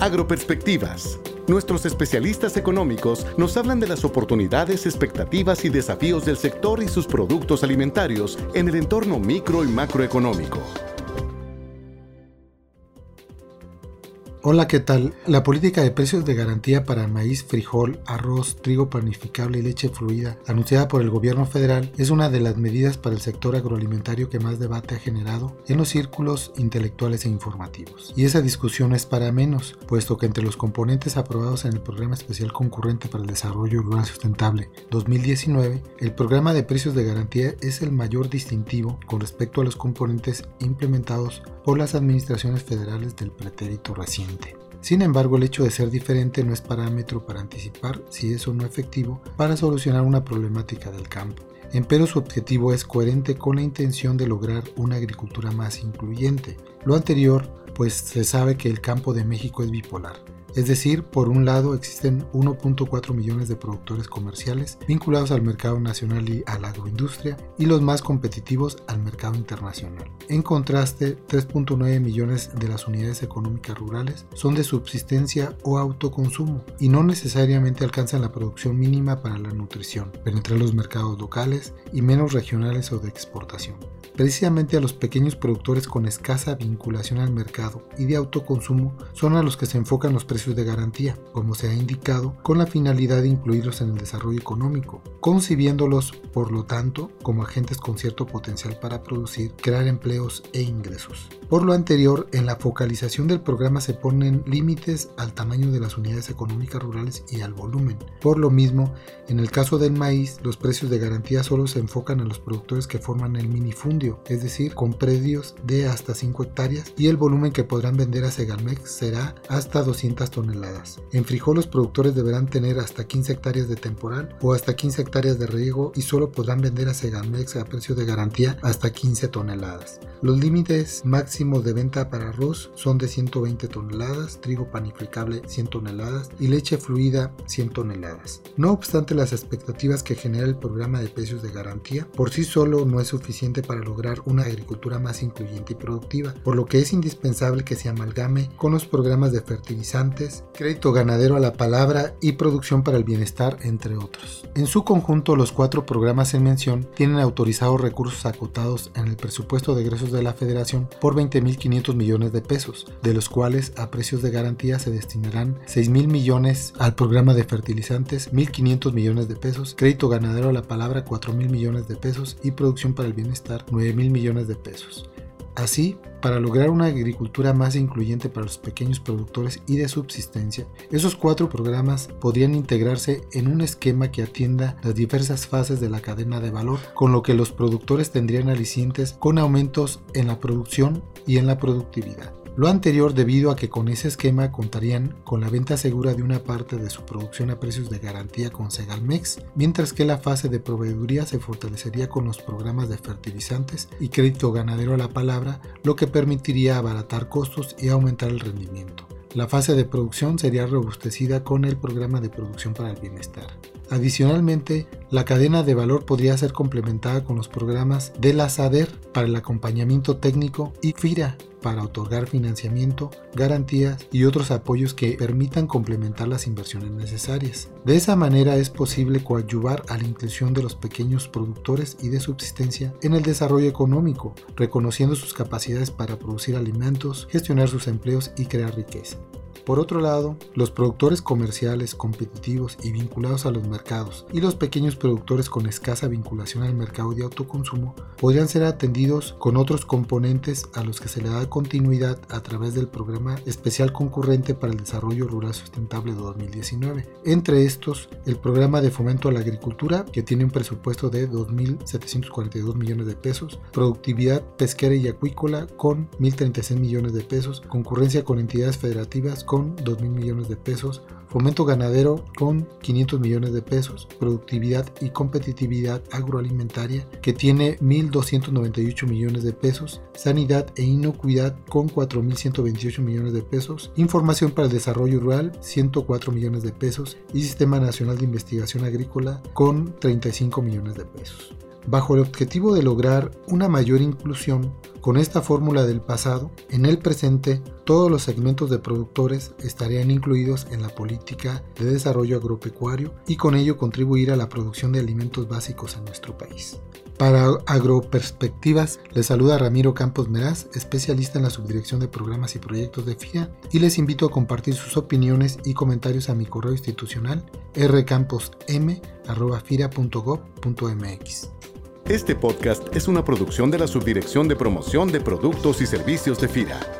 Agroperspectivas. Nuestros especialistas económicos nos hablan de las oportunidades, expectativas y desafíos del sector y sus productos alimentarios en el entorno micro y macroeconómico. Hola, ¿qué tal? La política de precios de garantía para maíz, frijol, arroz, trigo panificable y leche fluida, anunciada por el gobierno federal, es una de las medidas para el sector agroalimentario que más debate ha generado en los círculos intelectuales e informativos. Y esa discusión es para menos, puesto que entre los componentes aprobados en el Programa Especial Concurrente para el Desarrollo Rural Sustentable 2019, el programa de precios de garantía es el mayor distintivo con respecto a los componentes implementados por las administraciones federales del pretérito reciente. Sin embargo, el hecho de ser diferente no es parámetro para anticipar si es o no efectivo para solucionar una problemática del campo. Empero su objetivo es coherente con la intención de lograr una agricultura más incluyente. Lo anterior, pues se sabe que el campo de México es bipolar. Es decir, por un lado existen 1.4 millones de productores comerciales vinculados al mercado nacional y a la agroindustria y los más competitivos al mercado internacional. En contraste, 3.9 millones de las unidades económicas rurales son de subsistencia o autoconsumo y no necesariamente alcanzan la producción mínima para la nutrición, penetrar los mercados locales y menos regionales o de exportación. Precisamente a los pequeños productores con escasa vinculación al mercado y de autoconsumo son a los que se enfocan los precios de garantía, como se ha indicado, con la finalidad de incluirlos en el desarrollo económico, concibiéndolos, por lo tanto, como agentes con cierto potencial para producir, crear empleos e ingresos. Por lo anterior, en la focalización del programa se ponen límites al tamaño de las unidades económicas rurales y al volumen. Por lo mismo, en el caso del maíz, los precios de garantía solo se enfocan a los productores que forman el minifundio es decir, con predios de hasta 5 hectáreas y el volumen que podrán vender a Segalmex será hasta 200 toneladas. En frijol los productores deberán tener hasta 15 hectáreas de temporal o hasta 15 hectáreas de riego y solo podrán vender a Segalmex a precio de garantía hasta 15 toneladas. Los límites máximos de venta para arroz son de 120 toneladas, trigo panificable 100 toneladas y leche fluida 100 toneladas. No obstante las expectativas que genera el programa de precios de garantía, por sí solo no es suficiente para lograr una agricultura más incluyente y productiva, por lo que es indispensable que se amalgame con los programas de fertilizantes, crédito ganadero a la palabra y producción para el bienestar, entre otros. En su conjunto, los cuatro programas en mención tienen autorizados recursos acotados en el presupuesto de egresos de la Federación por 20.500 millones de pesos, de los cuales a precios de garantía se destinarán 6.000 millones al programa de fertilizantes, 1.500 millones de pesos, crédito ganadero a la palabra 4.000 millones de pesos y producción para el bienestar 9 mil millones de pesos. Así, para lograr una agricultura más incluyente para los pequeños productores y de subsistencia, esos cuatro programas podrían integrarse en un esquema que atienda las diversas fases de la cadena de valor, con lo que los productores tendrían alicientes con aumentos en la producción y en la productividad. Lo anterior debido a que con ese esquema contarían con la venta segura de una parte de su producción a precios de garantía con Segalmex, mientras que la fase de proveeduría se fortalecería con los programas de fertilizantes y crédito ganadero a la palabra, lo que permitiría abaratar costos y aumentar el rendimiento. La fase de producción sería robustecida con el programa de producción para el bienestar. Adicionalmente, la cadena de valor podría ser complementada con los programas de la SADER para el acompañamiento técnico y FIRA para otorgar financiamiento, garantías y otros apoyos que permitan complementar las inversiones necesarias. De esa manera es posible coadyuvar a la inclusión de los pequeños productores y de subsistencia en el desarrollo económico, reconociendo sus capacidades para producir alimentos, gestionar sus empleos y crear riqueza. Por otro lado, los productores comerciales competitivos y vinculados a los mercados y los pequeños productores con escasa vinculación al mercado de autoconsumo podrían ser atendidos con otros componentes a los que se le da continuidad a través del programa especial concurrente para el desarrollo rural sustentable de 2019. Entre estos, el programa de fomento a la agricultura, que tiene un presupuesto de 2.742 millones de pesos, productividad pesquera y acuícola con 1.036 millones de pesos, concurrencia con entidades federativas con 2 mil millones de pesos, fomento ganadero con 500 millones de pesos, productividad y competitividad agroalimentaria que tiene 1.298 millones de pesos, sanidad e inocuidad con 4.128 millones de pesos, información para el desarrollo rural 104 millones de pesos y sistema nacional de investigación agrícola con 35 millones de pesos. Bajo el objetivo de lograr una mayor inclusión con esta fórmula del pasado, en el presente todos los segmentos de productores estarían incluidos en la política de desarrollo agropecuario y con ello contribuir a la producción de alimentos básicos en nuestro país. Para Agroperspectivas les saluda Ramiro Campos Meraz, especialista en la subdirección de programas y proyectos de FIA, y les invito a compartir sus opiniones y comentarios a mi correo institucional rcamposm.fira.gov.mx. Este podcast es una producción de la Subdirección de Promoción de Productos y Servicios de FIRA.